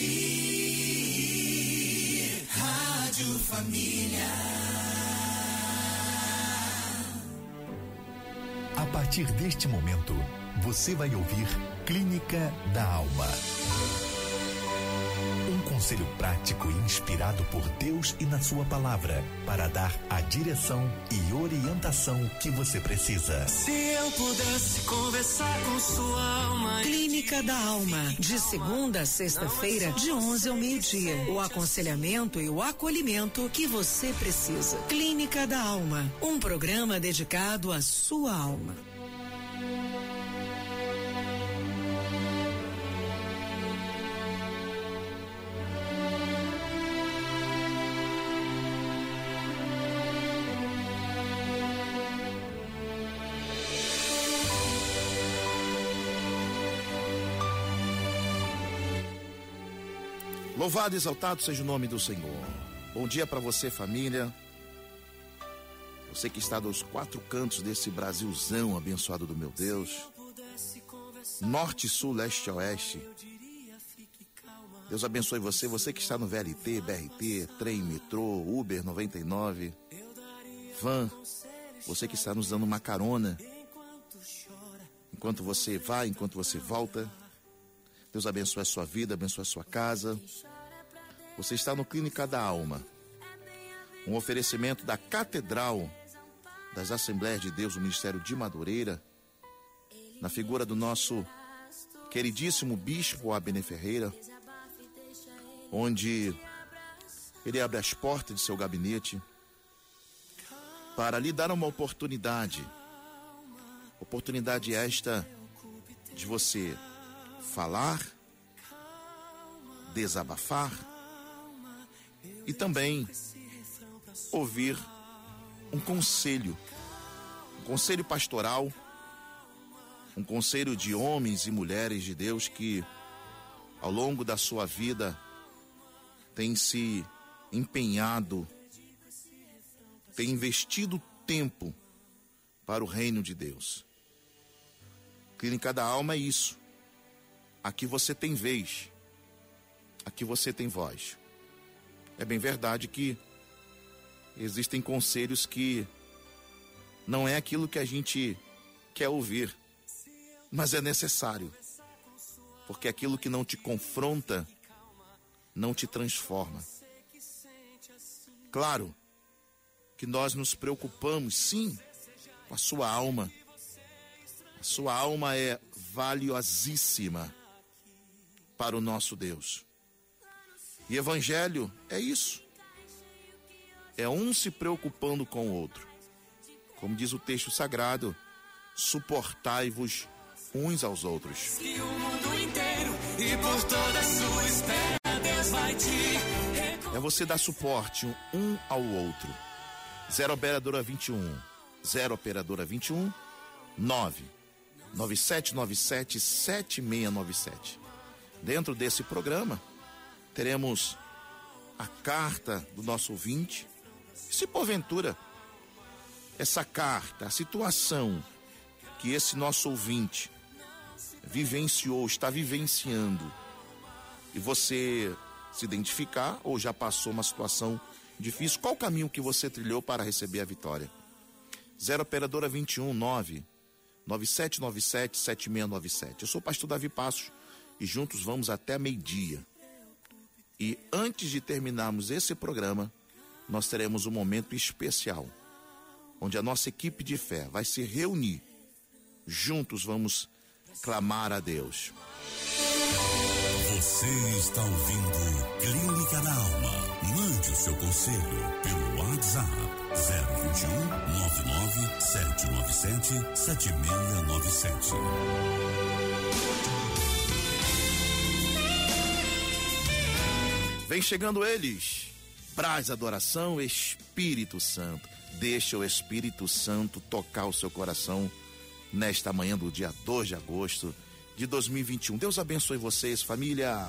ti. Rádio Família. A partir deste momento, você vai ouvir Clínica da Alma. Conselho prático e inspirado por Deus e na Sua palavra para dar a direção e orientação que você precisa. Se eu pudesse conversar com sua alma. Clínica da Alma, de segunda a sexta-feira, de 11 ao meio-dia. O aconselhamento e o acolhimento que você precisa. Clínica da Alma, um programa dedicado à sua alma. Louvado e exaltado seja o nome do Senhor. Bom dia para você, família. Você que está dos quatro cantos desse Brasilzão abençoado do meu Deus. Norte, sul, leste, oeste. Deus abençoe você, você que está no VLT, BRT, trem, metrô, Uber 99, van, você que está nos dando uma carona. Enquanto você vai, enquanto você volta. Deus abençoe a sua vida, abençoe a sua casa. Você está no Clínica da Alma. Um oferecimento da Catedral das Assembleias de Deus, o Ministério de Madureira, na figura do nosso queridíssimo Bispo Abner Ferreira, onde ele abre as portas de seu gabinete para lhe dar uma oportunidade. Oportunidade esta de você falar, desabafar e também ouvir um conselho, um conselho pastoral, um conselho de homens e mulheres de Deus que ao longo da sua vida têm se empenhado, têm investido tempo para o reino de Deus. Clínica da Alma é isso. Aqui você tem vez, aqui você tem voz. É bem verdade que existem conselhos que não é aquilo que a gente quer ouvir, mas é necessário. Porque aquilo que não te confronta não te transforma. Claro que nós nos preocupamos, sim, com a sua alma. A sua alma é valiosíssima para o nosso Deus. E evangelho é isso. É um se preocupando com o outro. Como diz o texto sagrado, suportai-vos uns aos outros. É você dar suporte um ao outro. Zero operadora 21, zero operadora 21, 9 9797 7697. Dentro desse programa, teremos a carta do nosso ouvinte. Se porventura essa carta, a situação que esse nosso ouvinte vivenciou, está vivenciando, e você se identificar ou já passou uma situação difícil, qual o caminho que você trilhou para receber a vitória? 0 operadora 21 9 9797 7697. Eu sou o pastor Davi Passos e juntos vamos até meio-dia. E antes de terminarmos esse programa, nós teremos um momento especial, onde a nossa equipe de fé vai se reunir. Juntos vamos clamar a Deus. Você está ouvindo Clínica da Alma. Mande o seu conselho pelo WhatsApp 021 99 797 7697. Vem chegando eles. Praz adoração, Espírito Santo. Deixa o Espírito Santo tocar o seu coração nesta manhã do dia 2 de agosto de 2021. Deus abençoe vocês, família.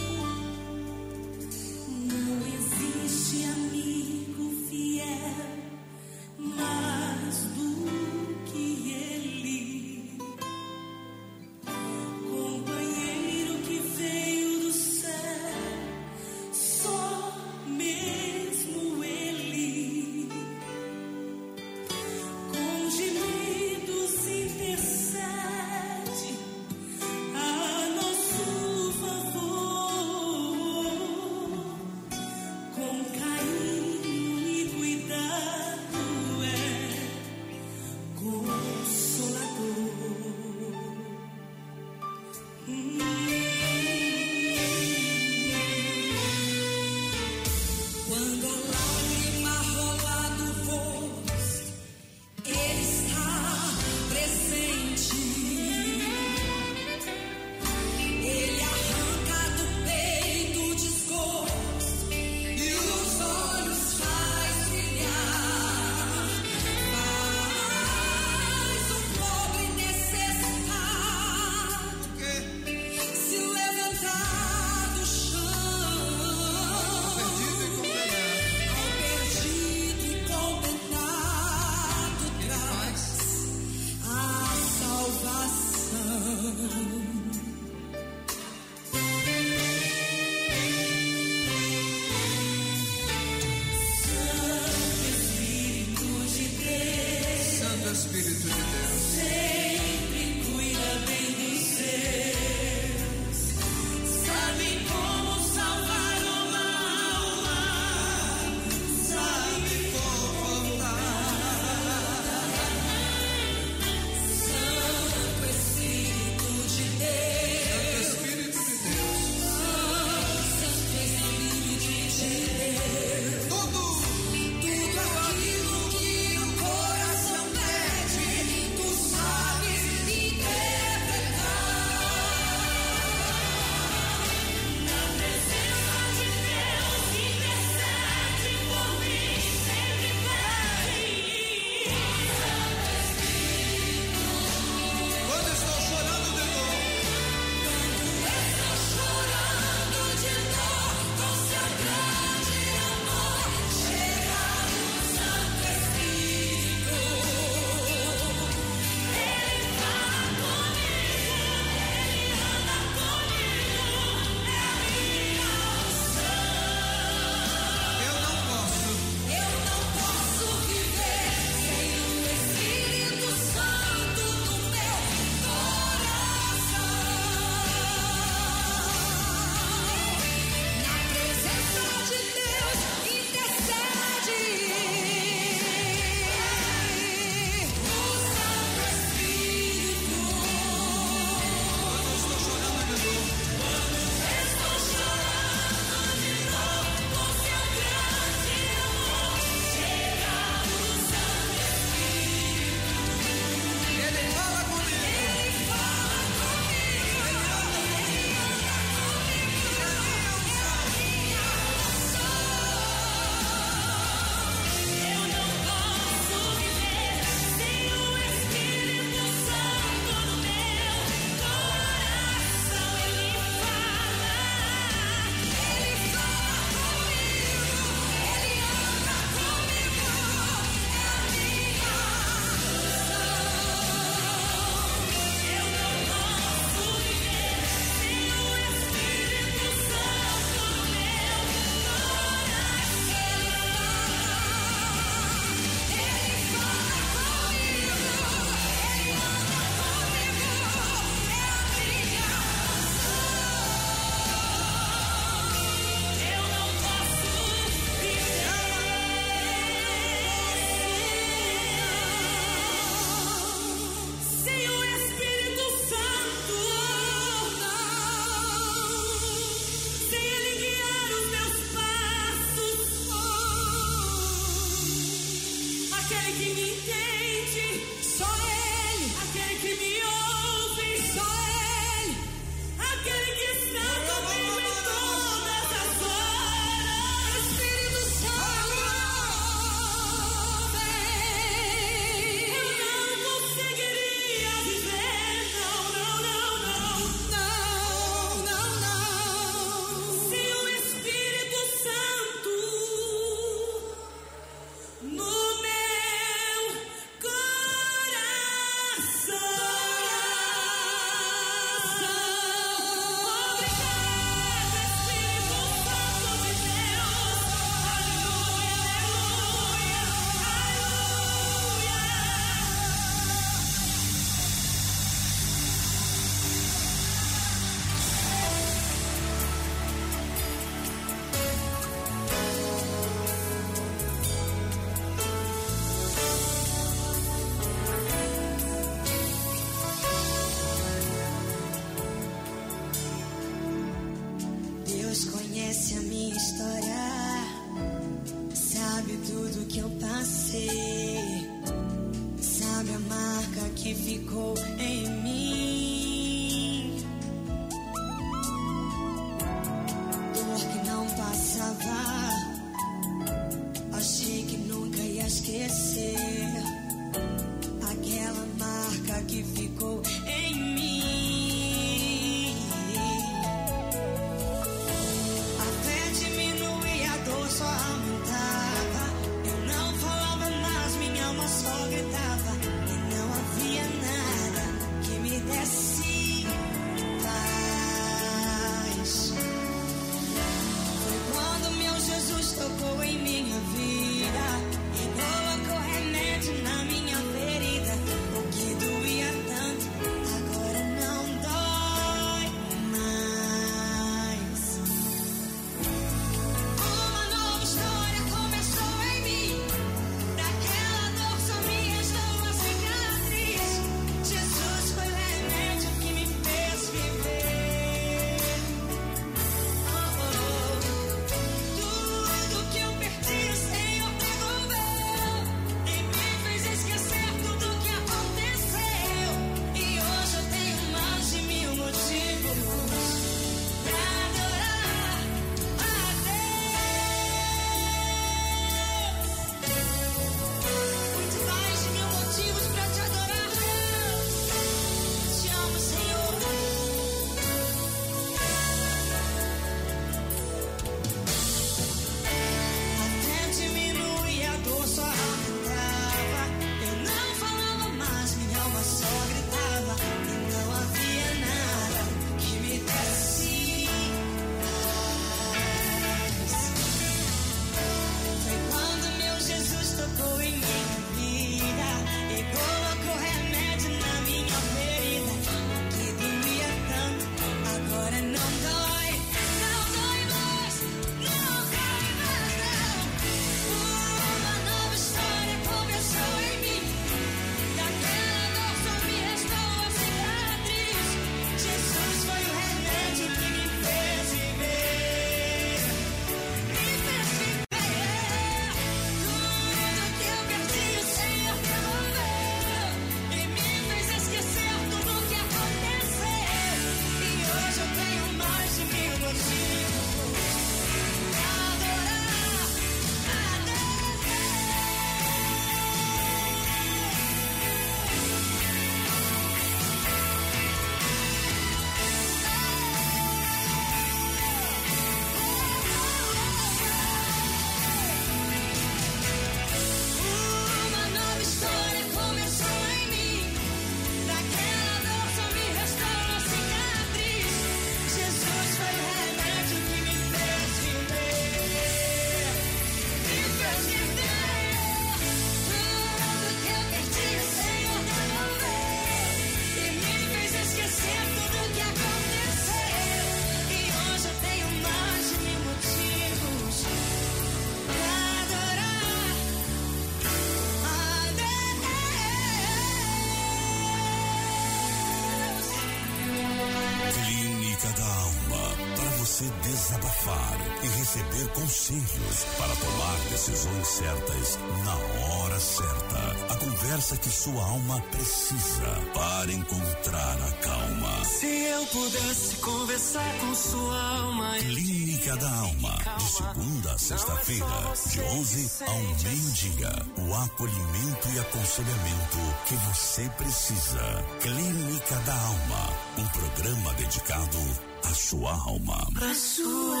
Conselhos para tomar decisões certas na hora certa. A conversa que sua alma precisa para encontrar a calma. Se eu pudesse conversar com sua alma. Clínica da Alma. De segunda a sexta-feira, de 11 ao meio-dia. O acolhimento e aconselhamento que você precisa. Clínica da Alma. Um programa dedicado à sua alma. Pra sua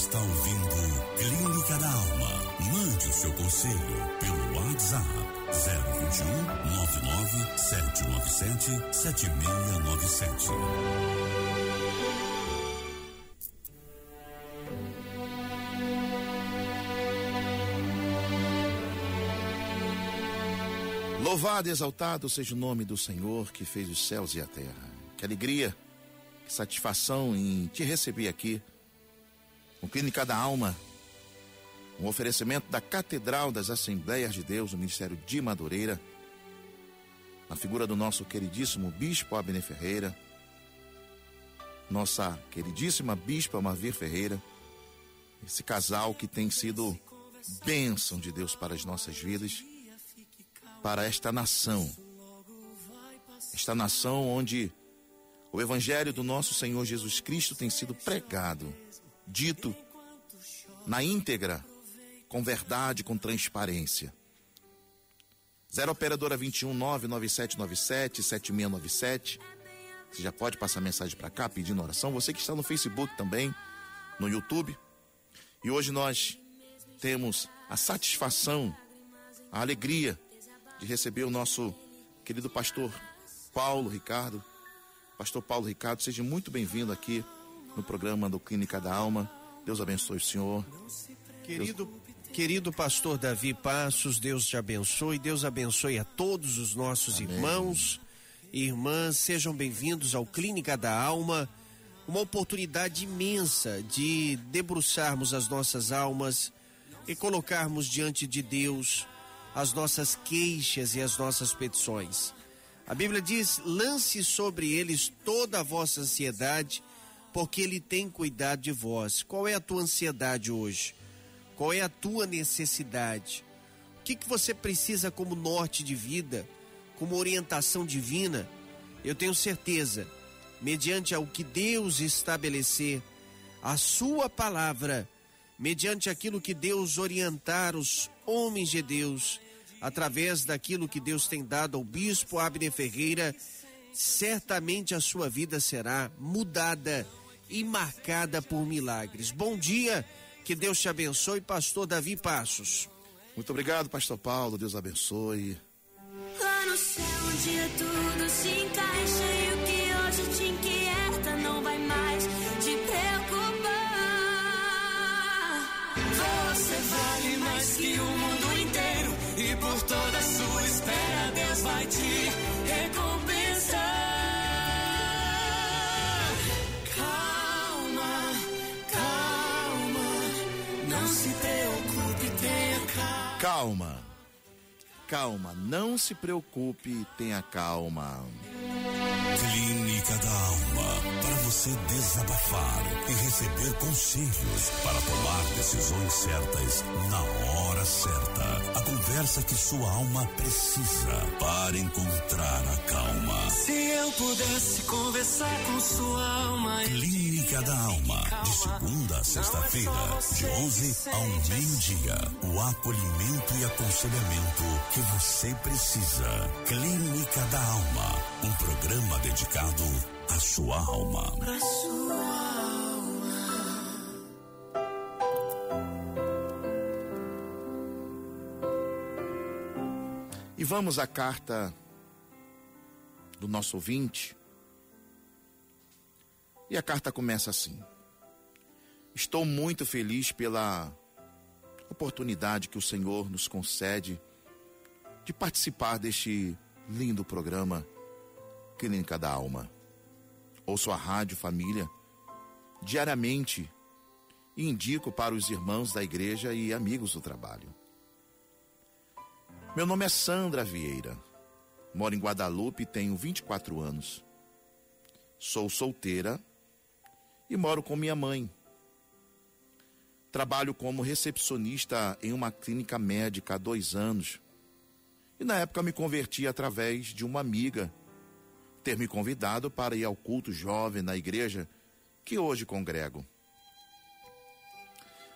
está ouvindo Clínica da Alma. Mande o seu conselho pelo WhatsApp 021 99 797 7697. Louvado e exaltado seja o nome do Senhor que fez os céus e a terra. Que alegria, que satisfação em te receber aqui. Com Clínica da Alma, um oferecimento da Catedral das Assembleias de Deus, no Ministério de Madureira, na figura do nosso queridíssimo Bispo Abner Ferreira, nossa queridíssima Bispa Marvir Ferreira, esse casal que tem sido bênção de Deus para as nossas vidas para esta nação. Esta nação onde o evangelho do nosso Senhor Jesus Cristo tem sido pregado, dito na íntegra, com verdade, com transparência. 0 operadora 21 99797 7697. Você já pode passar mensagem para cá pedindo oração. Você que está no Facebook também, no YouTube. E hoje nós temos a satisfação, a alegria de receber o nosso querido pastor Paulo Ricardo. Pastor Paulo Ricardo, seja muito bem-vindo aqui no programa do Clínica da Alma. Deus abençoe o senhor. Querido, querido pastor Davi Passos, Deus te abençoe, Deus abençoe a todos os nossos Amém. irmãos e irmãs, sejam bem-vindos ao Clínica da Alma, uma oportunidade imensa de debruçarmos as nossas almas e colocarmos diante de Deus as nossas queixas e as nossas petições. A Bíblia diz: lance sobre eles toda a vossa ansiedade, porque Ele tem cuidado de vós. Qual é a tua ansiedade hoje? Qual é a tua necessidade? O que, que você precisa como norte de vida, como orientação divina? Eu tenho certeza, mediante ao que Deus estabelecer, a Sua palavra, mediante aquilo que Deus orientar os homens de Deus, através daquilo que Deus tem dado ao bispo Abner Ferreira, certamente a sua vida será mudada e marcada por milagres. Bom dia, que Deus te abençoe, pastor Davi Passos. Muito obrigado, pastor Paulo. Deus abençoe. Lá no céu um dia tudo se encaixa Calma, não se preocupe, tenha calma. Clínica da Alma. Você desabafar e receber conselhos para tomar decisões certas na hora certa. A conversa que sua alma precisa para encontrar a calma. Se eu pudesse conversar com sua alma. Clínica da Alma. De segunda a sexta-feira, de 11 ao meio-dia. O acolhimento e aconselhamento que você precisa. Clínica da Alma. Um programa dedicado à sua alma. A sua alma. E vamos à carta do nosso ouvinte. E a carta começa assim: Estou muito feliz pela oportunidade que o Senhor nos concede de participar deste lindo programa Clínica da Alma. Ouço a rádio família diariamente e indico para os irmãos da igreja e amigos do trabalho. Meu nome é Sandra Vieira. Moro em Guadalupe e tenho 24 anos. Sou solteira e moro com minha mãe. Trabalho como recepcionista em uma clínica médica há dois anos. E na época me converti através de uma amiga ter me convidado para ir ao culto jovem na igreja que hoje congrego.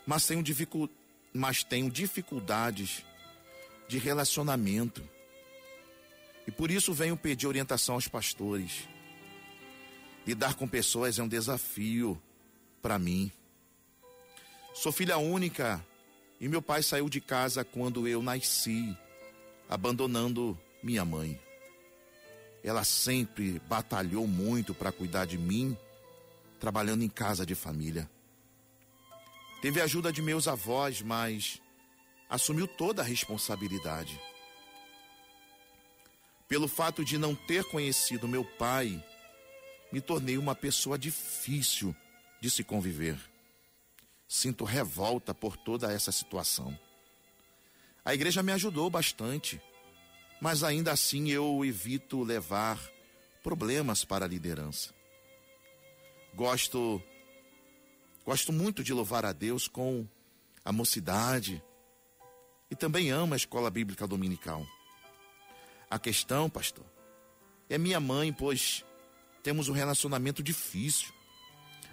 Mas tenho, dificu... Mas tenho dificuldades de relacionamento. E por isso venho pedir orientação aos pastores. Lidar com pessoas é um desafio para mim. Sou filha única e meu pai saiu de casa quando eu nasci, abandonando minha mãe. Ela sempre batalhou muito para cuidar de mim, trabalhando em casa de família. Teve ajuda de meus avós, mas assumiu toda a responsabilidade. Pelo fato de não ter conhecido meu pai, me tornei uma pessoa difícil de se conviver. Sinto revolta por toda essa situação. A igreja me ajudou bastante, mas ainda assim eu evito levar problemas para a liderança. Gosto gosto muito de louvar a Deus com a mocidade e também amo a escola bíblica dominical. A questão, pastor, é minha mãe, pois temos um relacionamento difícil,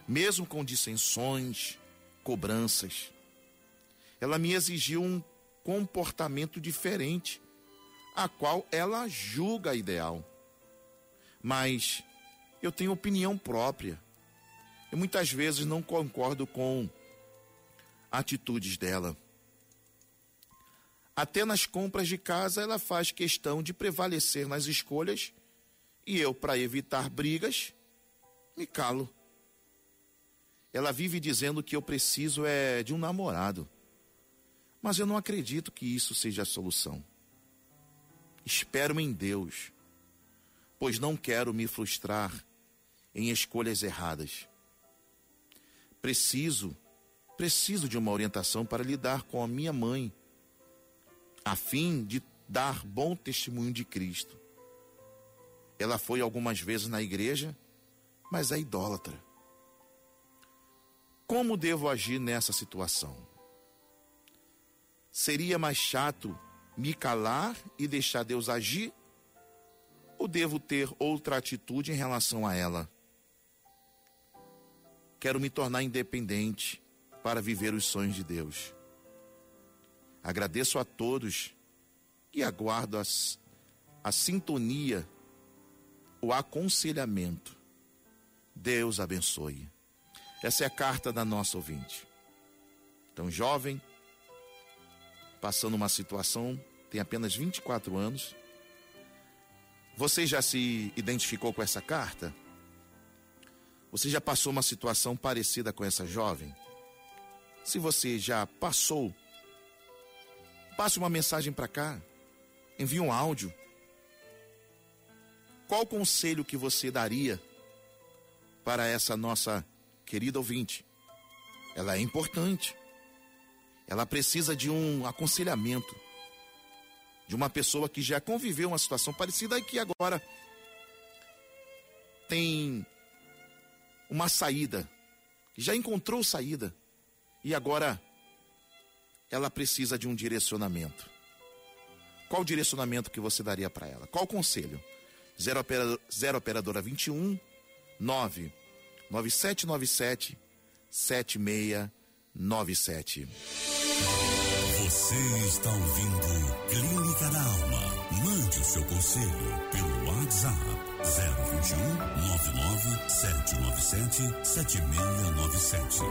mesmo com dissensões, cobranças. Ela me exigiu um comportamento diferente, a qual ela julga ideal. Mas eu tenho opinião própria. E muitas vezes não concordo com atitudes dela. Até nas compras de casa ela faz questão de prevalecer nas escolhas e eu, para evitar brigas, me calo. Ela vive dizendo que eu preciso é de um namorado. Mas eu não acredito que isso seja a solução. Espero em Deus, pois não quero me frustrar em escolhas erradas. Preciso, preciso de uma orientação para lidar com a minha mãe, a fim de dar bom testemunho de Cristo. Ela foi algumas vezes na igreja, mas é idólatra. Como devo agir nessa situação? Seria mais chato me calar e deixar Deus agir? Ou devo ter outra atitude em relação a ela? Quero me tornar independente para viver os sonhos de Deus. Agradeço a todos e aguardo as, a sintonia, o aconselhamento. Deus abençoe. Essa é a carta da nossa ouvinte. Então, jovem, passando uma situação, tem apenas 24 anos. Você já se identificou com essa carta? Você já passou uma situação parecida com essa jovem? Se você já passou, passe uma mensagem para cá, envie um áudio. Qual conselho que você daria para essa nossa querida ouvinte? Ela é importante. Ela precisa de um aconselhamento de uma pessoa que já conviveu uma situação parecida e que agora tem uma saída, já encontrou saída e agora ela precisa de um direcionamento. Qual direcionamento que você daria para ela? Qual conselho? 0 operador, zero operadora 21 9 9797 7697. Você está ouvindo Clínica da Alma. Mande o seu conselho pelo WhatsApp 021 99 797 7697.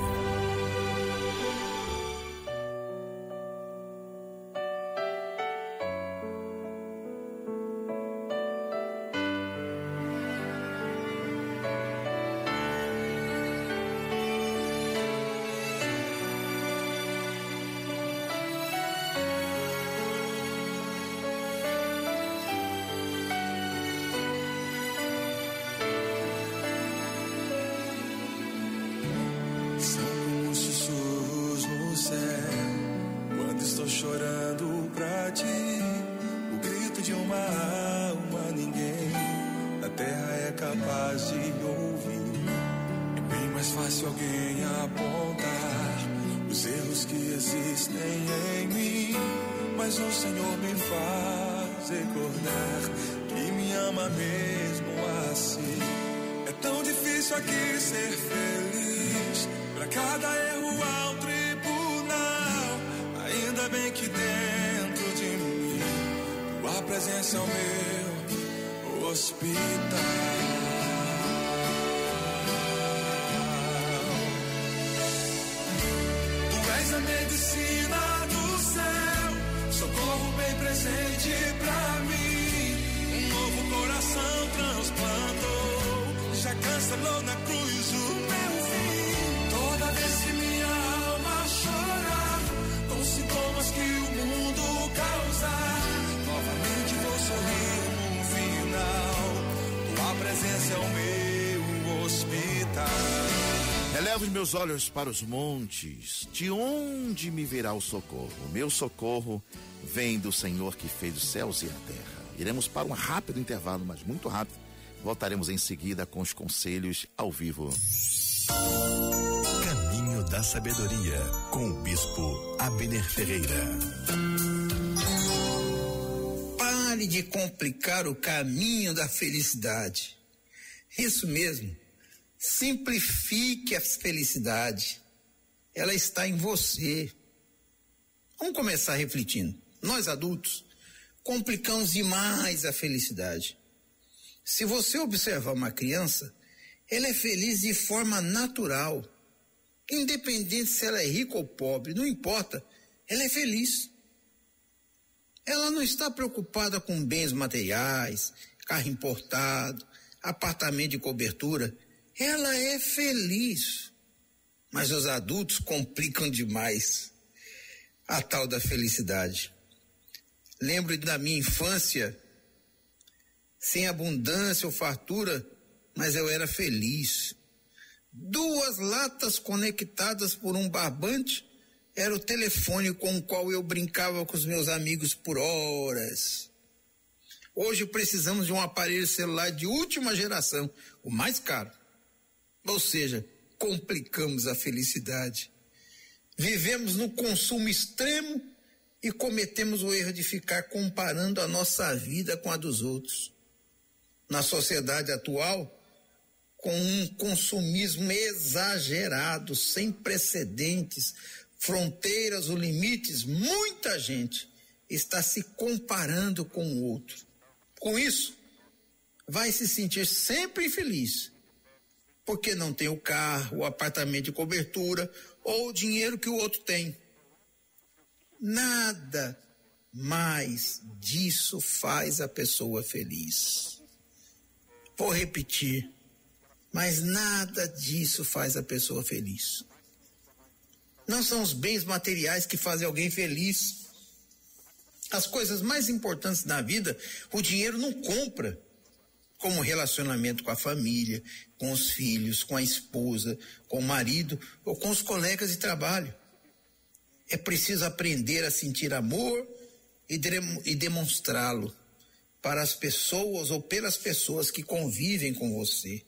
Cancelou na cruz o meu fim. Toda vez que minha alma chorar, com sintomas que o mundo causar, novamente vou sorrir no final. Tua presença é o meu hospital. Elevo os meus olhos para os montes, de onde me virá o socorro? O meu socorro vem do Senhor que fez os céus e a terra. Iremos para um rápido intervalo, mas muito rápido. Voltaremos em seguida com os conselhos ao vivo. Caminho da Sabedoria, com o Bispo Abner Ferreira. Pare de complicar o caminho da felicidade. Isso mesmo. Simplifique a felicidade. Ela está em você. Vamos começar refletindo. Nós adultos complicamos demais a felicidade. Se você observar uma criança, ela é feliz de forma natural. Independente se ela é rica ou pobre, não importa, ela é feliz. Ela não está preocupada com bens materiais, carro importado, apartamento de cobertura. Ela é feliz. Mas os adultos complicam demais a tal da felicidade. Lembro da minha infância, sem abundância ou fartura, mas eu era feliz. Duas latas conectadas por um barbante era o telefone com o qual eu brincava com os meus amigos por horas. Hoje precisamos de um aparelho celular de última geração, o mais caro. Ou seja, complicamos a felicidade. Vivemos no consumo extremo e cometemos o erro de ficar comparando a nossa vida com a dos outros. Na sociedade atual, com um consumismo exagerado, sem precedentes, fronteiras ou limites, muita gente está se comparando com o outro. Com isso, vai se sentir sempre infeliz, porque não tem o carro, o apartamento de cobertura ou o dinheiro que o outro tem. Nada mais disso faz a pessoa feliz. Vou repetir, mas nada disso faz a pessoa feliz. Não são os bens materiais que fazem alguém feliz. As coisas mais importantes na vida, o dinheiro não compra, como relacionamento com a família, com os filhos, com a esposa, com o marido ou com os colegas de trabalho. É preciso aprender a sentir amor e, de, e demonstrá-lo para as pessoas ou pelas pessoas que convivem com você,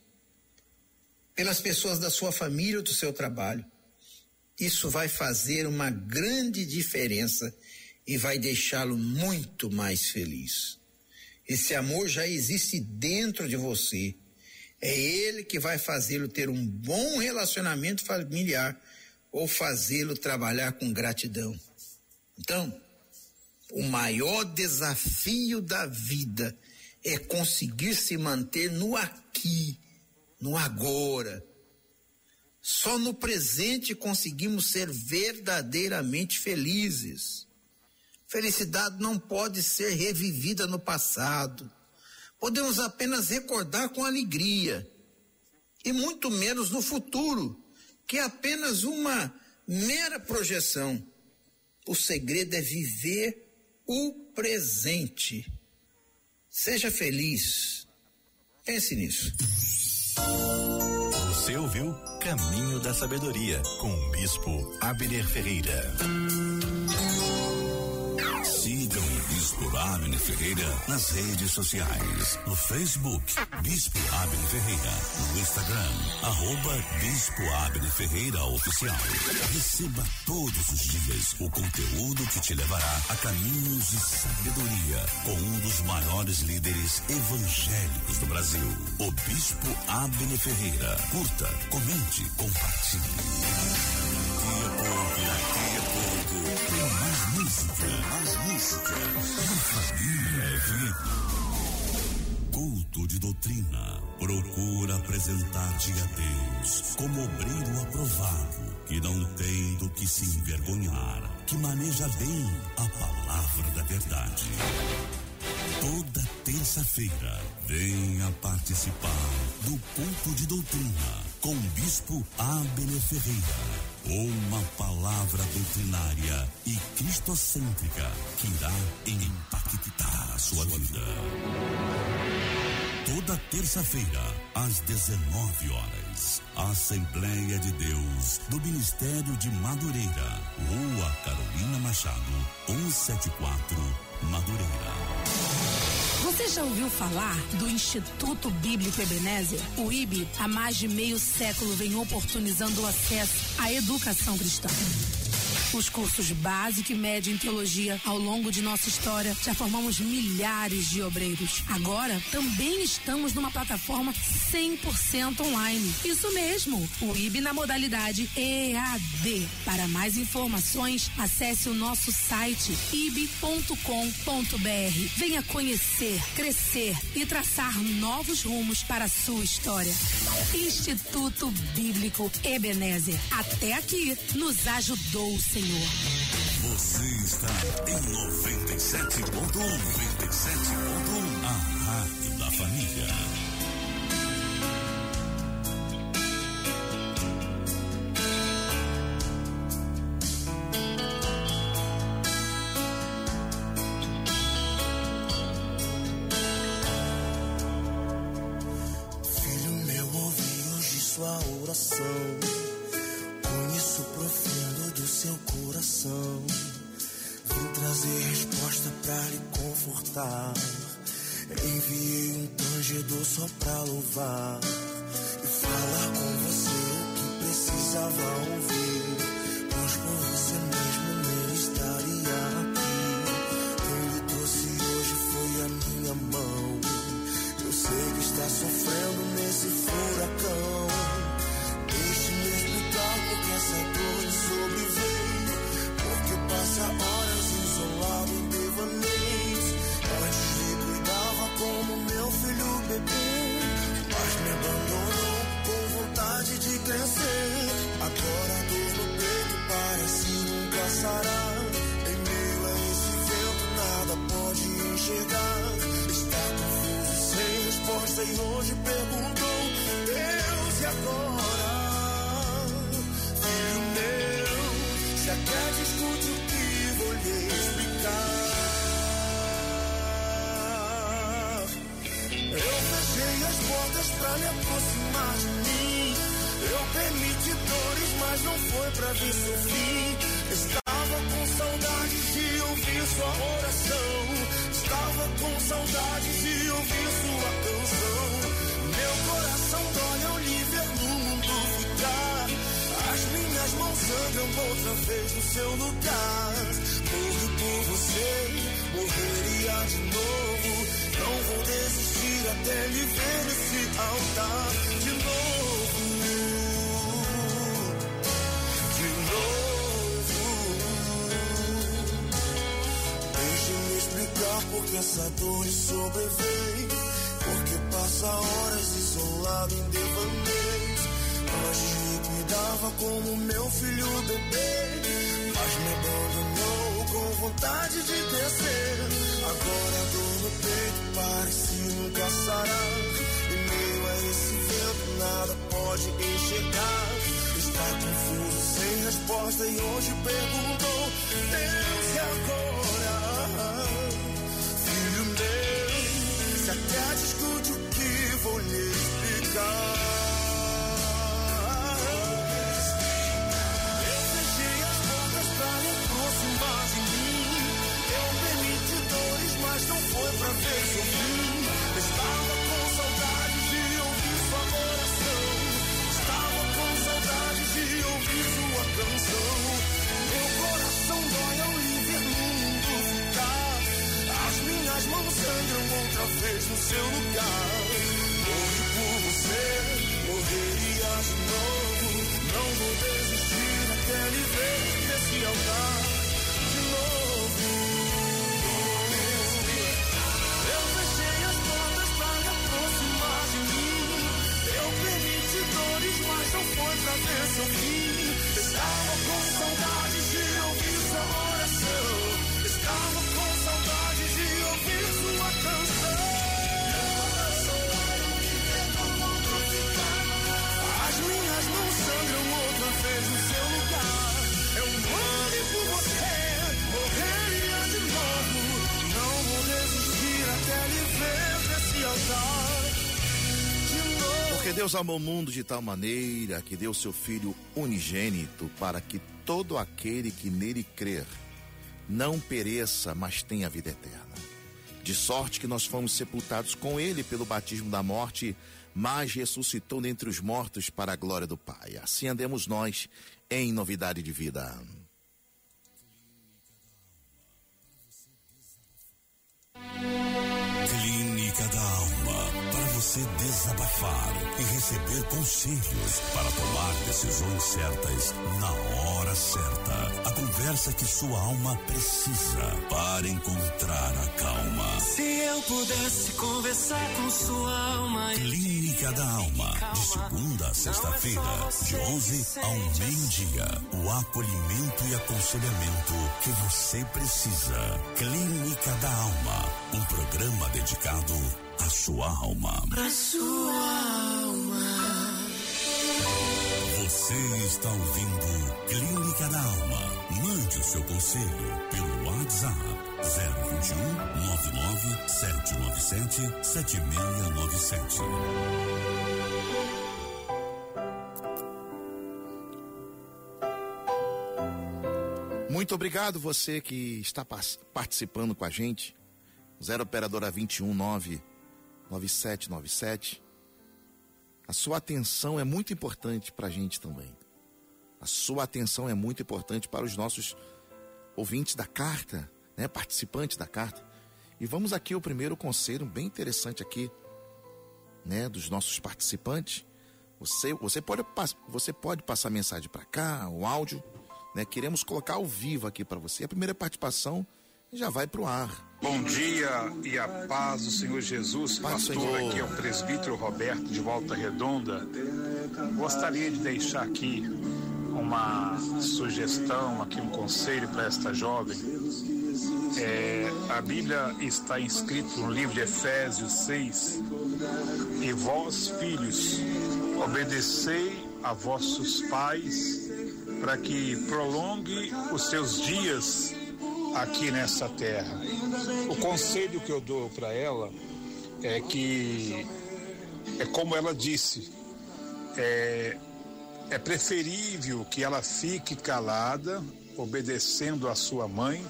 pelas pessoas da sua família ou do seu trabalho. Isso vai fazer uma grande diferença e vai deixá-lo muito mais feliz. Esse amor já existe dentro de você. É ele que vai fazê-lo ter um bom relacionamento familiar ou fazê-lo trabalhar com gratidão. Então, o maior desafio da vida é conseguir se manter no aqui, no agora só no presente conseguimos ser verdadeiramente felizes. Felicidade não pode ser revivida no passado. Podemos apenas recordar com alegria. E muito menos no futuro, que é apenas uma mera projeção. O segredo é viver o presente. Seja feliz. Pense nisso. Você ouviu Caminho da Sabedoria com o Bispo Abner Ferreira. Siga o Bispo Abner Ferreira nas redes sociais. No Facebook, Bispo Abner Ferreira. No Instagram, arroba Bispo Abner Ferreira Oficial. Receba todos os dias o conteúdo que te levará a caminhos de sabedoria com um dos maiores líderes evangélicos do Brasil, o Bispo Abner Ferreira. Curta, comente, compartilhe. Daqui a pouco, daqui a pouco, tem mais música, mais Na Família FM. Culto de doutrina. Procura apresentar-te a Deus como obreiro aprovado, que não tem do que se envergonhar, que maneja bem a palavra da verdade. Toda terça-feira, venha participar do culto de doutrina com o Bispo Abner Ferreira. Uma palavra doutrinária e cristocêntrica que irá impactar a sua vida. Toda terça-feira, às 19 horas, Assembleia de Deus do Ministério de Madureira, Rua Carolina Machado, 174, Madureira. Você já ouviu falar do Instituto Bíblico Ebenezer? O IB, há mais de meio século, vem oportunizando o acesso à educação cristã. Os cursos básico e médio em teologia ao longo de nossa história já formamos milhares de obreiros. Agora também estamos numa plataforma 100% online. Isso mesmo, o IB na modalidade EAD. Para mais informações, acesse o nosso site ib.com.br. Venha conhecer, crescer e traçar novos rumos para a sua história. Instituto Bíblico Ebenezer. Até aqui nos ajudou o Senhor. Você está em 97.1. 97.1. A Rádio da Família. Pra louvar as portas pra lhe aproximar de mim. Eu permiti dores, mas não foi pra ver seu fim. Estava com saudade de ouvir sua oração. Estava com saudade de ouvir sua canção. Meu coração dói ao ver no mundo ficar. As minhas mãos sangram outra vez no seu lugar. Morro por você, morreria de novo. Não vou desistir até lhe ver nesse altar de novo. De novo. Deixe-me explicar porque essa dor lhe sobreveio. Porque passa horas isolado em devaneios. Antes me cuidava como meu filho bebê. Mas me abandonou com vontade de crescer. Agora a dor no peito parece sarar. Em meio a esse vento nada pode enxergar. Está confuso, sem resposta e hoje perguntou: Deus, e agora? Filho meu, se acredita, escute o que vou lhe explicar. Vez no seu lugar. Morri por você, morreria de novo. Não vou desistir até lhe ver altar de novo. Eu fechei as portas pra lhe aproximar de mim. Eu permiti dores, mas não foi pra ver seu fim. Estava com saudade Deus amou o mundo de tal maneira que deu seu Filho unigênito para que todo aquele que nele crer não pereça, mas tenha vida eterna. De sorte que nós fomos sepultados com ele pelo batismo da morte, mas ressuscitou dentre os mortos para a glória do Pai. Assim andemos nós em novidade de vida. Clínica da Alma você desabafar e receber conselhos para tomar decisões certas na hora certa. A conversa que sua alma precisa para encontrar a calma. Se eu pudesse conversar com sua alma. Clínica da Alma, de segunda a sexta-feira, de 11 ao meio-dia. O acolhimento e aconselhamento que você precisa. Clínica da Alma, um programa dedicado à sua alma. A sua alma. Você está ouvindo Clínica da Alma. Mande o seu conselho pelo WhatsApp 021 99 797 7697. Muito obrigado você que está participando com a gente. 0 operadora 219 9797. A sua atenção é muito importante para a gente também. A sua atenção é muito importante para os nossos ouvintes da carta, né, participantes da carta. E vamos aqui o primeiro conselho bem interessante aqui, né, dos nossos participantes. Você, você pode, você pode passar mensagem para cá, o áudio, né? Queremos colocar ao vivo aqui para você. A primeira participação já vai pro ar. Bom dia e a paz do Senhor Jesus. Pastor, aqui é o presbítero Roberto de Volta Redonda. Gostaria de deixar aqui uma sugestão, aqui um conselho para esta jovem. É, a Bíblia está inscrito no livro de Efésios 6. E vós, filhos, obedecei a vossos pais para que prolongue os seus dias aqui nessa terra. O conselho que eu dou para ela é que é como ela disse, é, é preferível que ela fique calada, obedecendo a sua mãe,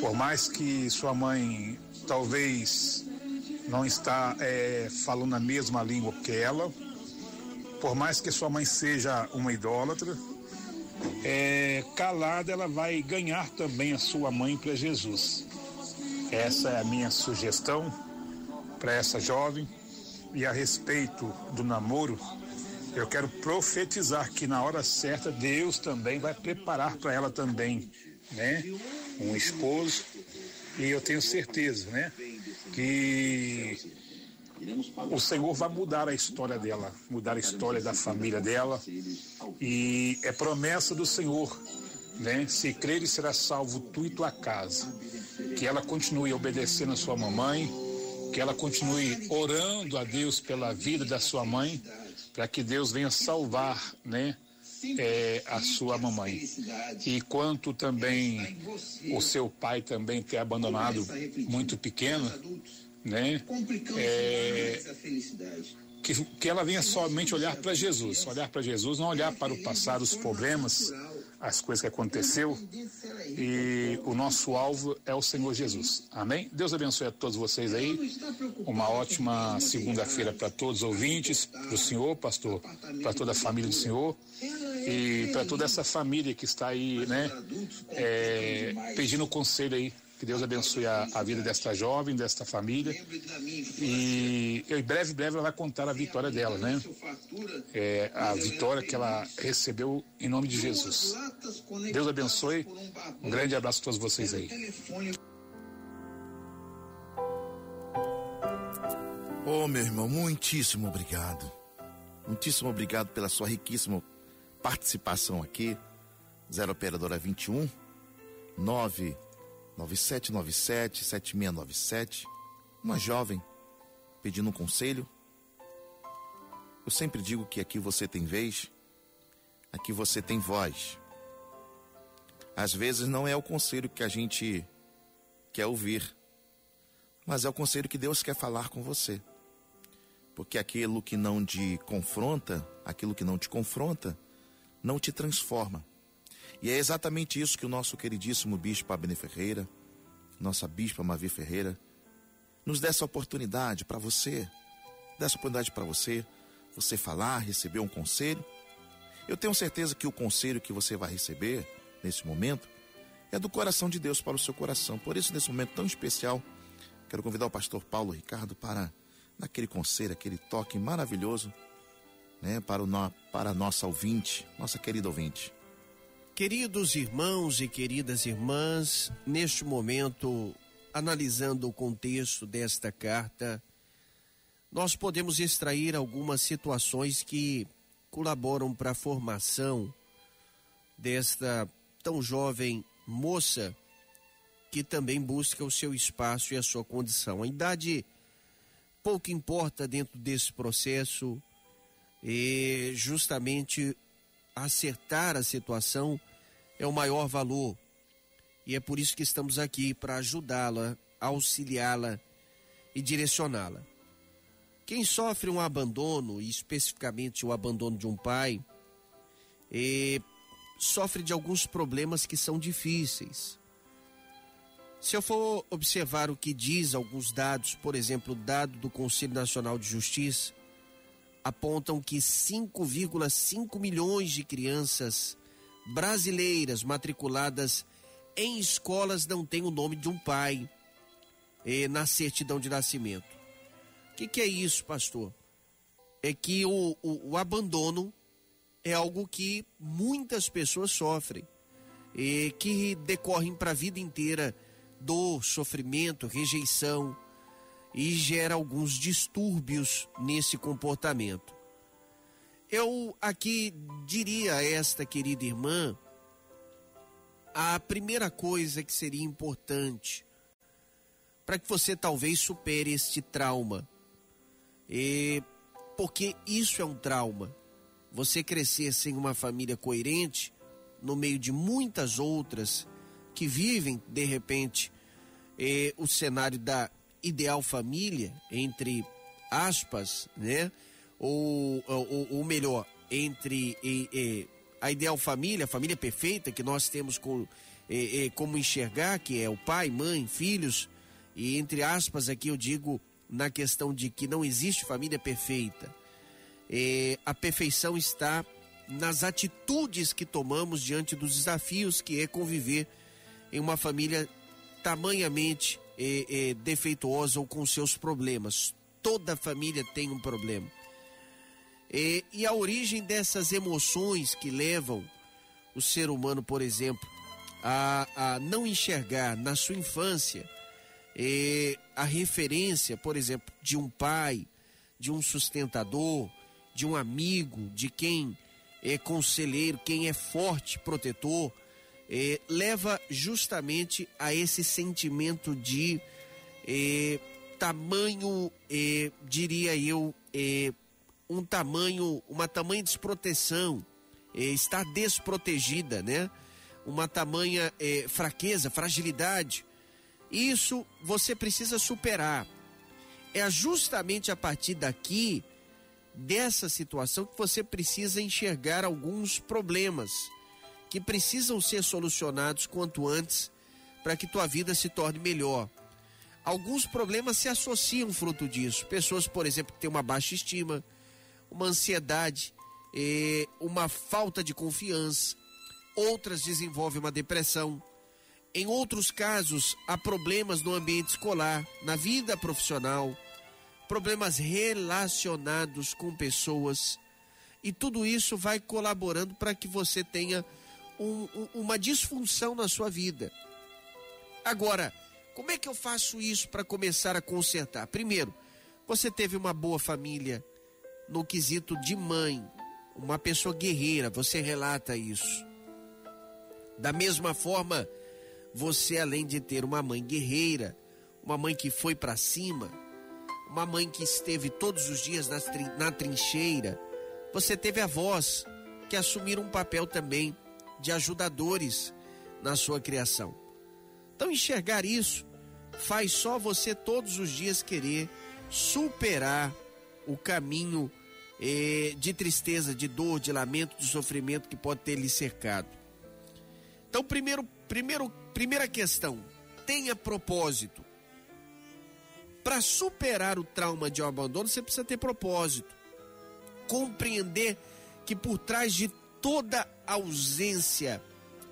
por mais que sua mãe talvez não está é, falando a mesma língua que ela, por mais que sua mãe seja uma idólatra, é, calada ela vai ganhar também a sua mãe para Jesus. Essa é a minha sugestão para essa jovem. E a respeito do namoro, eu quero profetizar que na hora certa Deus também vai preparar para ela também, né? Um esposo. E eu tenho certeza, né? Que o Senhor vai mudar a história dela, mudar a história da família dela. E é promessa do Senhor, né? Se crer, será salvo tu e tua casa. Que ela continue obedecendo a sua mamãe, que ela continue orando a Deus pela vida da sua mãe, para que Deus venha salvar, né? é, a sua mamãe. E quanto também o seu pai também ter abandonado muito pequeno, né? É, que, que ela venha somente olhar para Jesus, olhar para Jesus, não olhar para o passado, os problemas, as coisas que aconteceu. E o nosso alvo é o Senhor Jesus. Amém? Deus abençoe a todos vocês aí. Uma ótima segunda-feira para todos os ouvintes, para o Senhor, pastor, para toda a família do Senhor e para toda essa família que está aí, né, é, pedindo conselho aí. Que Deus abençoe a, a vida desta jovem, desta família. E em breve, breve ela vai contar a vitória dela, né? É, a vitória que ela recebeu em nome de Jesus. Deus abençoe. Um grande abraço a todos vocês aí. Ô, meu irmão, muitíssimo obrigado. Muitíssimo obrigado pela sua riquíssima participação aqui. 0 operadora 21 99797 7697. Uma jovem pedindo um conselho. Eu sempre digo que aqui você tem vez, aqui você tem voz. Às vezes não é o conselho que a gente quer ouvir, mas é o conselho que Deus quer falar com você. Porque aquilo que não te confronta, aquilo que não te confronta, não te transforma. E é exatamente isso que o nosso queridíssimo bispo Abner Ferreira, nossa bispa Mavi Ferreira, nos dá essa oportunidade para você, dessa oportunidade para você, você falar, receber um conselho. Eu tenho certeza que o conselho que você vai receber nesse momento é do coração de Deus para o seu coração. Por isso, nesse momento tão especial, quero convidar o pastor Paulo Ricardo para naquele conselho, aquele toque maravilhoso, né, para, o, para a nossa ouvinte, nossa querida ouvinte. Queridos irmãos e queridas irmãs, neste momento, analisando o contexto desta carta, nós podemos extrair algumas situações que colaboram para a formação desta tão jovem moça que também busca o seu espaço e a sua condição. A idade pouco importa dentro desse processo e justamente acertar a situação é o maior valor. E é por isso que estamos aqui para ajudá-la, auxiliá-la e direcioná-la. Quem sofre um abandono, e especificamente o abandono de um pai, eh, sofre de alguns problemas que são difíceis. Se eu for observar o que diz alguns dados, por exemplo, o dado do Conselho Nacional de Justiça, apontam que 5,5 milhões de crianças brasileiras matriculadas em escolas não têm o nome de um pai eh, na certidão de nascimento. O que, que é isso, pastor? É que o, o, o abandono é algo que muitas pessoas sofrem, e que decorrem para a vida inteira dor, sofrimento, rejeição e gera alguns distúrbios nesse comportamento. Eu aqui diria a esta querida irmã a primeira coisa que seria importante para que você talvez supere este trauma. E porque isso é um trauma. Você crescer sem uma família coerente no meio de muitas outras que vivem de repente o cenário da ideal família entre aspas, né? Ou, ou, ou melhor, entre eh, eh, a ideal família, a família perfeita que nós temos com, eh, como enxergar, que é o pai, mãe, filhos, e entre aspas aqui eu digo na questão de que não existe família perfeita. A perfeição está nas atitudes que tomamos diante dos desafios que é conviver em uma família tamanhamente defeituosa ou com seus problemas. Toda família tem um problema. Eh, e a origem dessas emoções que levam o ser humano, por exemplo, a, a não enxergar na sua infância eh, a referência, por exemplo, de um pai, de um sustentador, de um amigo, de quem é conselheiro, quem é forte, protetor, eh, leva justamente a esse sentimento de eh, tamanho, eh, diria eu, um tamanho, uma tamanha desproteção, eh, estar desprotegida, né? Uma tamanha eh, fraqueza, fragilidade. Isso você precisa superar. É justamente a partir daqui, dessa situação, que você precisa enxergar alguns problemas que precisam ser solucionados quanto antes para que tua vida se torne melhor. Alguns problemas se associam fruto disso. Pessoas, por exemplo, que têm uma baixa estima, uma ansiedade, eh, uma falta de confiança. Outras desenvolvem uma depressão. Em outros casos, há problemas no ambiente escolar, na vida profissional, problemas relacionados com pessoas. E tudo isso vai colaborando para que você tenha um- um- uma disfunção na sua vida. Agora, como é que eu faço isso para começar a consertar? Primeiro, você teve uma boa família no quesito de mãe, uma pessoa guerreira, você relata isso. Da mesma forma, você além de ter uma mãe guerreira, uma mãe que foi para cima, uma mãe que esteve todos os dias trin- na trincheira, você teve avós que assumiram um papel também de ajudadores na sua criação. Então, enxergar isso faz só você todos os dias querer superar o caminho eh, de tristeza, de dor, de lamento, de sofrimento que pode ter lhe cercado. Então, primeiro, primeiro, primeira questão, tenha propósito. Para superar o trauma de um abandono, você precisa ter propósito. Compreender que por trás de toda ausência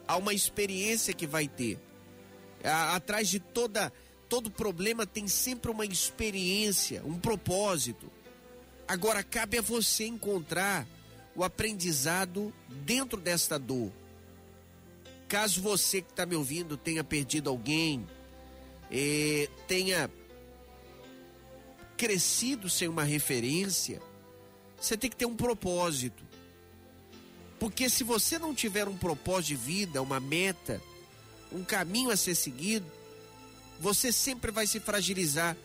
há uma experiência que vai ter. Atrás de toda Todo problema tem sempre uma experiência, um propósito. Agora cabe a você encontrar o aprendizado dentro desta dor. Caso você que está me ouvindo tenha perdido alguém, eh, tenha crescido sem uma referência, você tem que ter um propósito. Porque se você não tiver um propósito de vida, uma meta, um caminho a ser seguido, você sempre vai se fragilizar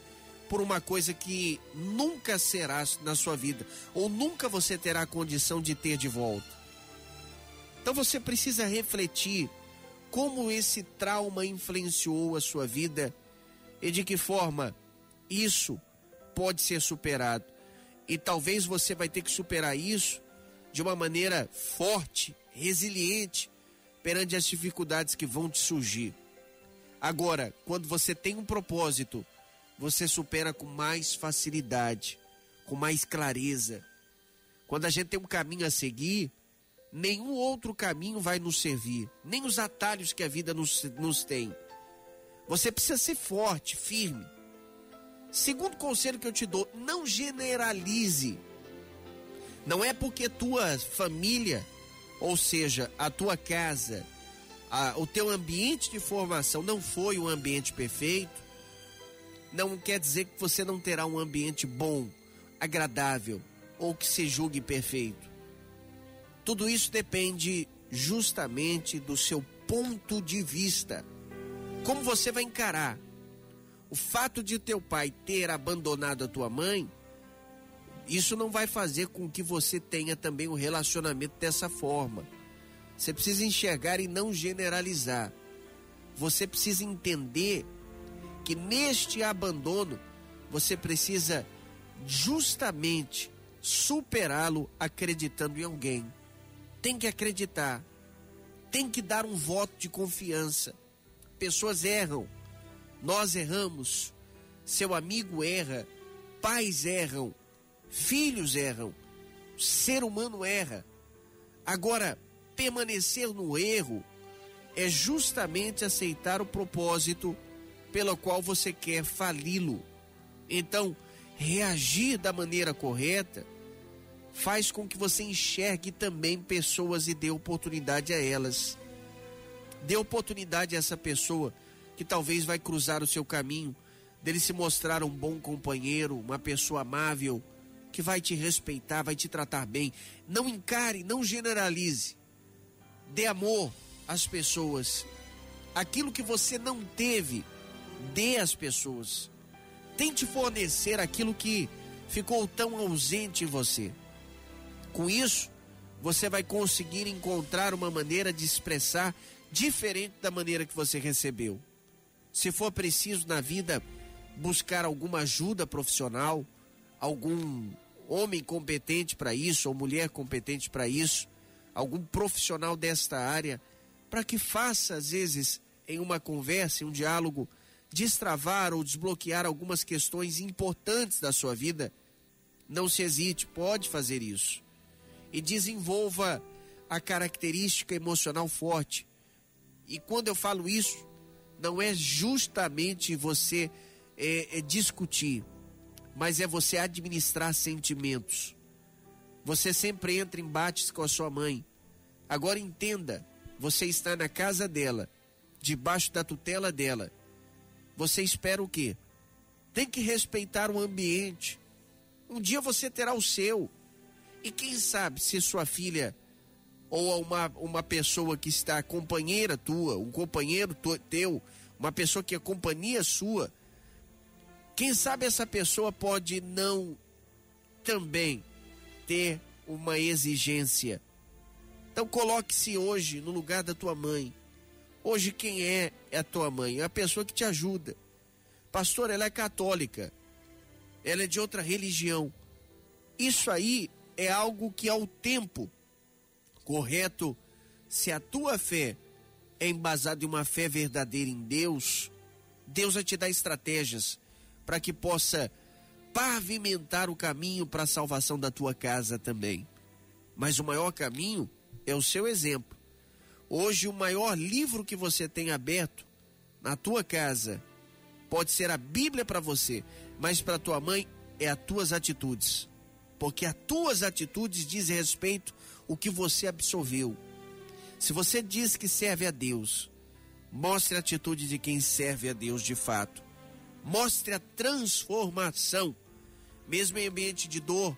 por uma coisa que nunca será na sua vida, ou nunca você terá condição de ter de volta. Então você precisa refletir como esse trauma influenciou a sua vida e de que forma isso pode ser superado. E talvez você vai ter que superar isso de uma maneira forte, resiliente perante as dificuldades que vão te surgir. Agora, quando você tem um propósito, você supera com mais facilidade, com mais clareza. Quando a gente tem um caminho a seguir, nenhum outro caminho vai nos servir, nem os atalhos que a vida nos, nos tem. Você precisa ser forte, firme. Segundo conselho que eu te dou, não generalize. Não é porque tua família, ou seja, a tua casa, a, o teu ambiente de formação não foi um ambiente perfeito, não quer dizer que você não terá um ambiente bom, agradável ou que se julgue perfeito. Tudo isso depende justamente do seu ponto de vista. Como você vai encarar o fato de teu pai ter abandonado a tua mãe, isso não vai fazer com que você tenha também um relacionamento dessa forma. Você precisa enxergar e não generalizar. Você precisa entender que neste abandono você precisa justamente superá-lo acreditando em alguém. Tem que acreditar. Tem que dar um voto de confiança. Pessoas erram nós erramos, seu amigo erra, pais erram, filhos erram, ser humano erra. Agora, permanecer no erro é justamente aceitar o propósito pelo qual você quer fali-lo. Então, reagir da maneira correta faz com que você enxergue também pessoas e dê oportunidade a elas. Dê oportunidade a essa pessoa que talvez vai cruzar o seu caminho, dele se mostrar um bom companheiro, uma pessoa amável, que vai te respeitar, vai te tratar bem. Não encare, não generalize. Dê amor às pessoas. Aquilo que você não teve, dê às pessoas. Tente fornecer aquilo que ficou tão ausente em você. Com isso, você vai conseguir encontrar uma maneira de expressar diferente da maneira que você recebeu. Se for preciso na vida buscar alguma ajuda profissional, algum homem competente para isso ou mulher competente para isso, algum profissional desta área, para que faça às vezes em uma conversa, em um diálogo, destravar ou desbloquear algumas questões importantes da sua vida, não se hesite, pode fazer isso. E desenvolva a característica emocional forte. E quando eu falo isso, não é justamente você é, é discutir, mas é você administrar sentimentos. Você sempre entra em embates com a sua mãe. Agora entenda, você está na casa dela, debaixo da tutela dela. Você espera o quê? Tem que respeitar o ambiente. Um dia você terá o seu. E quem sabe se sua filha ou uma, uma pessoa que está companheira tua, um companheiro teu, uma pessoa que é companhia sua, quem sabe essa pessoa pode não também ter uma exigência. Então coloque-se hoje no lugar da tua mãe. Hoje quem é é a tua mãe? É a pessoa que te ajuda. Pastor, ela é católica. Ela é de outra religião. Isso aí é algo que ao tempo correto, se a tua fé é embasada em uma fé verdadeira em Deus, Deus vai te dar estratégias para que possa pavimentar o caminho para a salvação da tua casa também. Mas o maior caminho é o seu exemplo. Hoje, o maior livro que você tem aberto na tua casa Pode ser a Bíblia para você, mas para tua mãe é as tuas atitudes. Porque as tuas atitudes dizem respeito o que você absorveu. Se você diz que serve a Deus, mostre a atitude de quem serve a Deus de fato. Mostre a transformação, mesmo em ambiente de dor,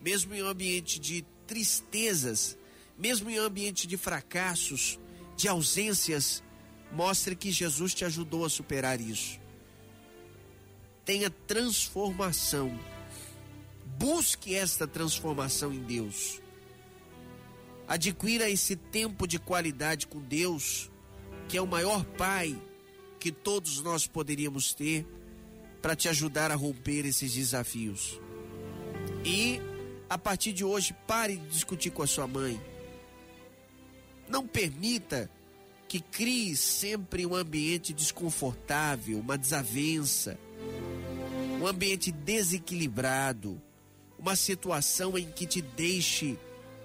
mesmo em ambiente de tristezas, mesmo em ambiente de fracassos, de ausências, mostre que Jesus te ajudou a superar isso. Tenha transformação. Busque esta transformação em Deus. Adquira esse tempo de qualidade com Deus, que é o maior Pai que todos nós poderíamos ter para te ajudar a romper esses desafios. E a partir de hoje, pare de discutir com a sua mãe. Não permita que crie sempre um ambiente desconfortável, uma desavença, um ambiente desequilibrado, uma situação em que te deixe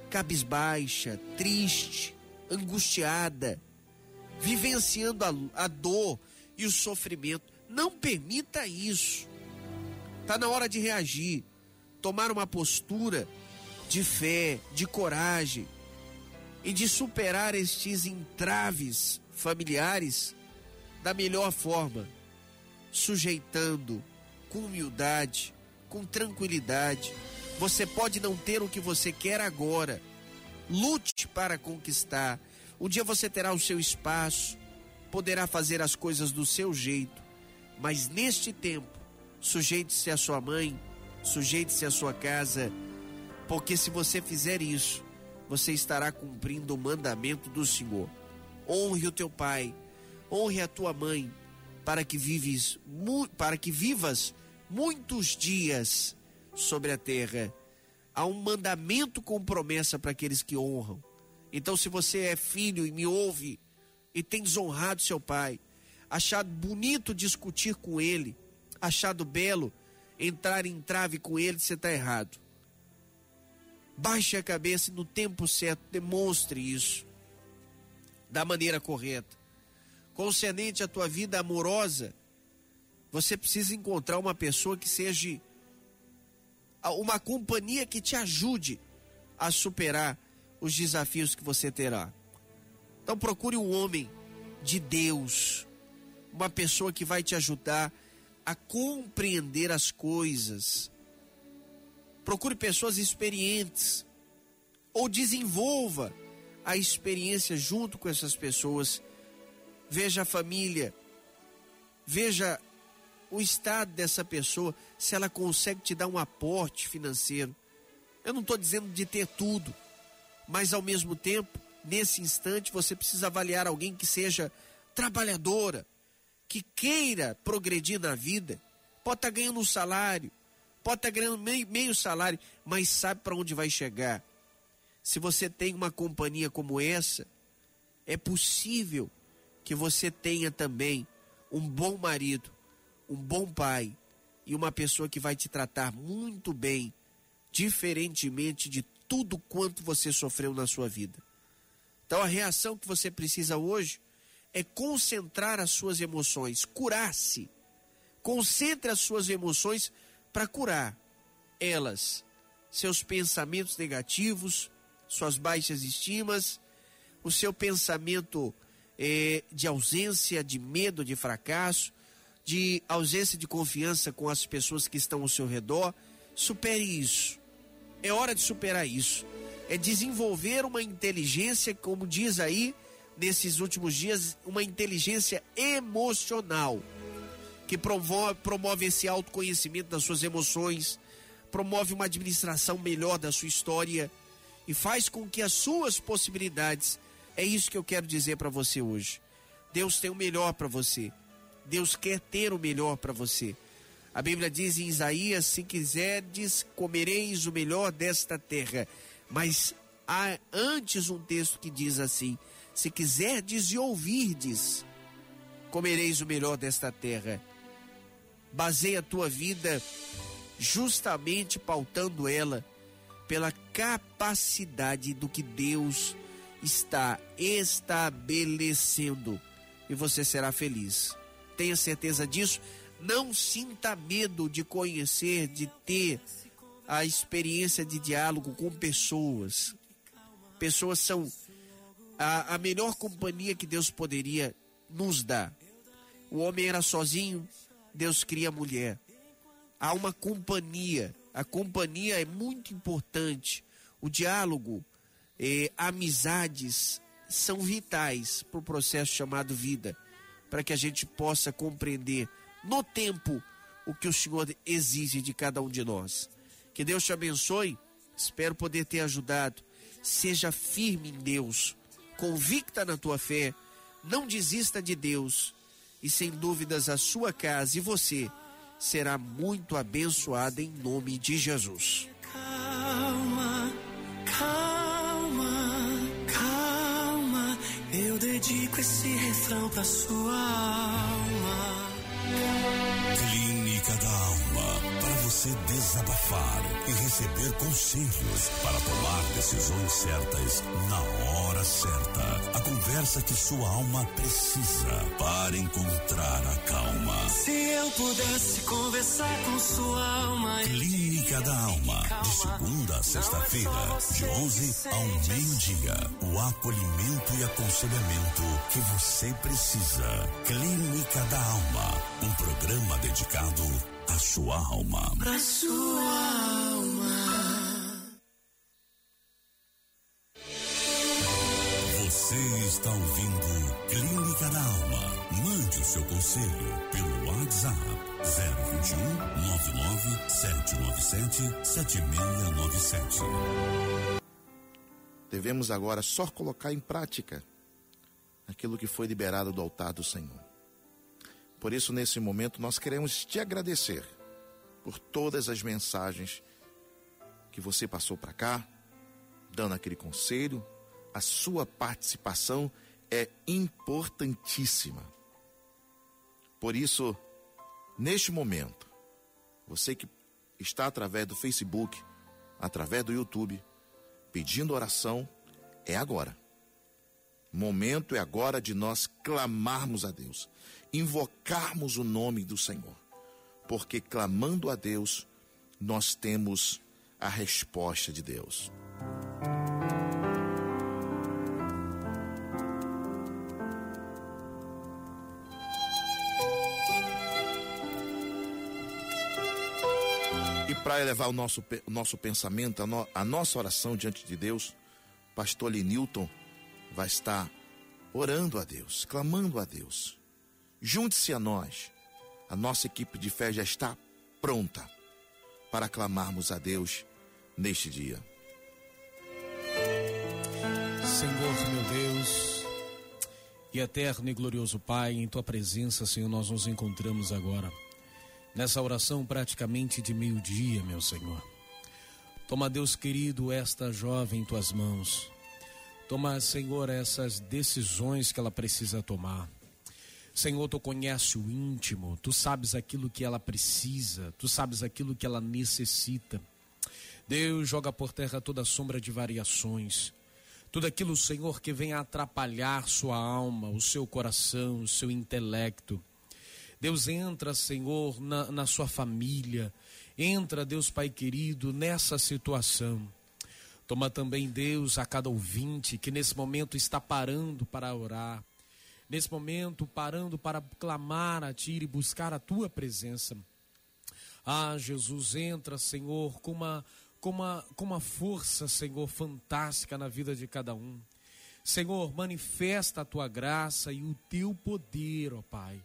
cabisbaixa, triste, angustiada, vivenciando a, a dor e o sofrimento. Não permita isso. Está na hora de reagir, tomar uma postura de fé, de coragem e de superar estes entraves familiares da melhor forma, sujeitando com humildade, com tranquilidade. Você pode não ter o que você quer agora. Lute para conquistar. Um dia você terá o seu espaço, poderá fazer as coisas do seu jeito, mas neste tempo, sujeite-se à sua mãe, sujeite-se à sua casa, porque se você fizer isso, você estará cumprindo o mandamento do Senhor. Honre o teu pai, honre a tua mãe, para que vives, para que vivas muitos dias sobre a terra. Há um mandamento com promessa para aqueles que honram. Então, se você é filho e me ouve e tem desonrado seu pai, achado bonito discutir com ele, achado belo entrar em trave com ele, você está errado. Baixe a cabeça e no tempo certo demonstre isso da maneira correta. Concernente à tua vida amorosa, você precisa encontrar uma pessoa que seja uma companhia que te ajude a superar os desafios que você terá. Então procure um homem de Deus, uma pessoa que vai te ajudar a compreender as coisas. Procure pessoas experientes ou desenvolva a experiência junto com essas pessoas. Veja a família, veja o estado dessa pessoa, se ela consegue te dar um aporte financeiro. Eu não estou dizendo de ter tudo, mas ao mesmo tempo, nesse instante, você precisa avaliar alguém que seja trabalhadora, que queira progredir na vida. Pode estar tá ganhando um salário, pode estar tá ganhando meio, meio salário, mas sabe para onde vai chegar. Se você tem uma companhia como essa, é possível que você tenha também um bom marido, um bom pai e uma pessoa que vai te tratar muito bem, diferentemente de tudo quanto você sofreu na sua vida. Então a reação que você precisa hoje é concentrar as suas emoções, curar-se. Concentre as suas emoções para curar elas, seus pensamentos negativos, suas baixas estimas, o seu pensamento eh, de ausência, de medo, de fracasso, de ausência de confiança com as pessoas que estão ao seu redor. Supere isso. É hora de superar isso. É desenvolver uma inteligência, como diz aí nesses últimos dias, uma inteligência emocional que promove, promove esse autoconhecimento das suas emoções, promove uma administração melhor da sua história e faz com que as suas possibilidades. É isso que eu quero dizer para você hoje. Deus tem o melhor para você. Deus quer ter o melhor para você. A Bíblia diz em Isaías: se quiserdes, comereis o melhor desta terra. Mas há antes um texto que diz assim: se quiserdes e ouvirdes, comereis o melhor desta terra. Baseia a tua vida justamente pautando ela pela capacidade do que Deus está estabelecendo e você será feliz. Tenha certeza disso. Não sinta medo de conhecer, de ter a experiência de diálogo com pessoas. Pessoas são a, a melhor companhia que Deus poderia nos dar. O homem era sozinho, Deus cria a mulher. Há uma companhia. A companhia é muito importante. O diálogo, eh, amizades são vitais para o processo chamado vida, para que a gente possa compreender no tempo o que o Senhor exige de cada um de nós. Que Deus te abençoe. Espero poder ter ajudado. Seja firme em Deus, convicta na tua fé, não desista de Deus e sem dúvidas a sua casa e você será muito abençoada em nome de Jesus. Calma, calma, calma. Eu dedico esse refrão pra sua alma. Você desabafar e receber conselhos para tomar decisões certas na hora certa. A conversa que sua alma precisa para encontrar a calma. Se eu pudesse conversar com sua alma. Clínica da Alma. De segunda a sexta-feira, de 11 ao meio-dia. O acolhimento e aconselhamento que você precisa. Clínica da Alma. Um programa dedicado à sua alma. Pra sua alma. Você está ouvindo Clínica da Alma. Mande o seu conselho pelo WhatsApp 021 99 797 7697. Devemos agora só colocar em prática aquilo que foi liberado do altar do Senhor. Por isso, nesse momento, nós queremos te agradecer por todas as mensagens que você passou para cá, dando aquele conselho. A sua participação é importantíssima. Por isso, neste momento, você que está através do Facebook, através do YouTube, pedindo oração, é agora. Momento é agora de nós clamarmos a Deus, invocarmos o nome do Senhor, porque clamando a Deus, nós temos a resposta de Deus. E para elevar o nosso, o nosso pensamento, a, no- a nossa oração diante de Deus, pastor Lenilton vai estar orando a Deus, clamando a Deus. Junte-se a nós. A nossa equipe de fé já está pronta para clamarmos a Deus neste dia. Senhor meu Deus e eterno e glorioso Pai, em tua presença, Senhor, nós nos encontramos agora. Nessa oração praticamente de meio-dia, meu Senhor. Toma, Deus querido, esta jovem em tuas mãos. Toma, Senhor, essas decisões que ela precisa tomar. Senhor, tu conhece o íntimo, tu sabes aquilo que ela precisa, tu sabes aquilo que ela necessita. Deus joga por terra toda sombra de variações. Tudo aquilo, Senhor, que vem atrapalhar sua alma, o seu coração, o seu intelecto. Deus entra, Senhor, na, na sua família. Entra, Deus Pai querido, nessa situação. Toma também, Deus, a cada ouvinte que nesse momento está parando para orar. Nesse momento, parando para clamar a Ti e buscar a Tua presença. Ah, Jesus, entra, Senhor, com uma, com uma, com uma força, Senhor, fantástica na vida de cada um. Senhor, manifesta a tua graça e o teu poder, ó Pai.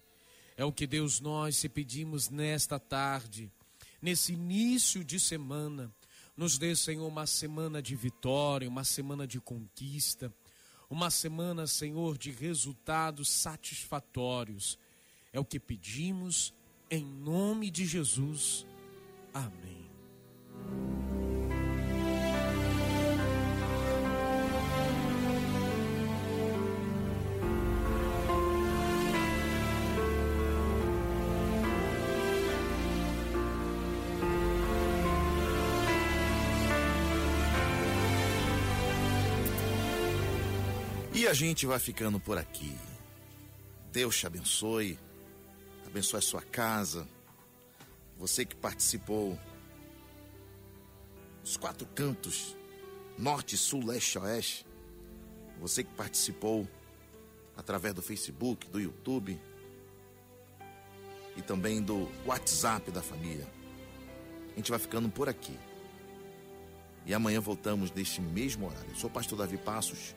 É o que Deus nós te pedimos nesta tarde, nesse início de semana. Nos dê, Senhor, uma semana de vitória, uma semana de conquista, uma semana, Senhor, de resultados satisfatórios. É o que pedimos em nome de Jesus. Amém. E a gente vai ficando por aqui. Deus te abençoe. abençoe a sua casa. Você que participou dos quatro cantos, norte, sul, leste, oeste. Você que participou através do Facebook, do YouTube e também do WhatsApp da família. A gente vai ficando por aqui. E amanhã voltamos neste mesmo horário. Eu sou o pastor Davi Passos.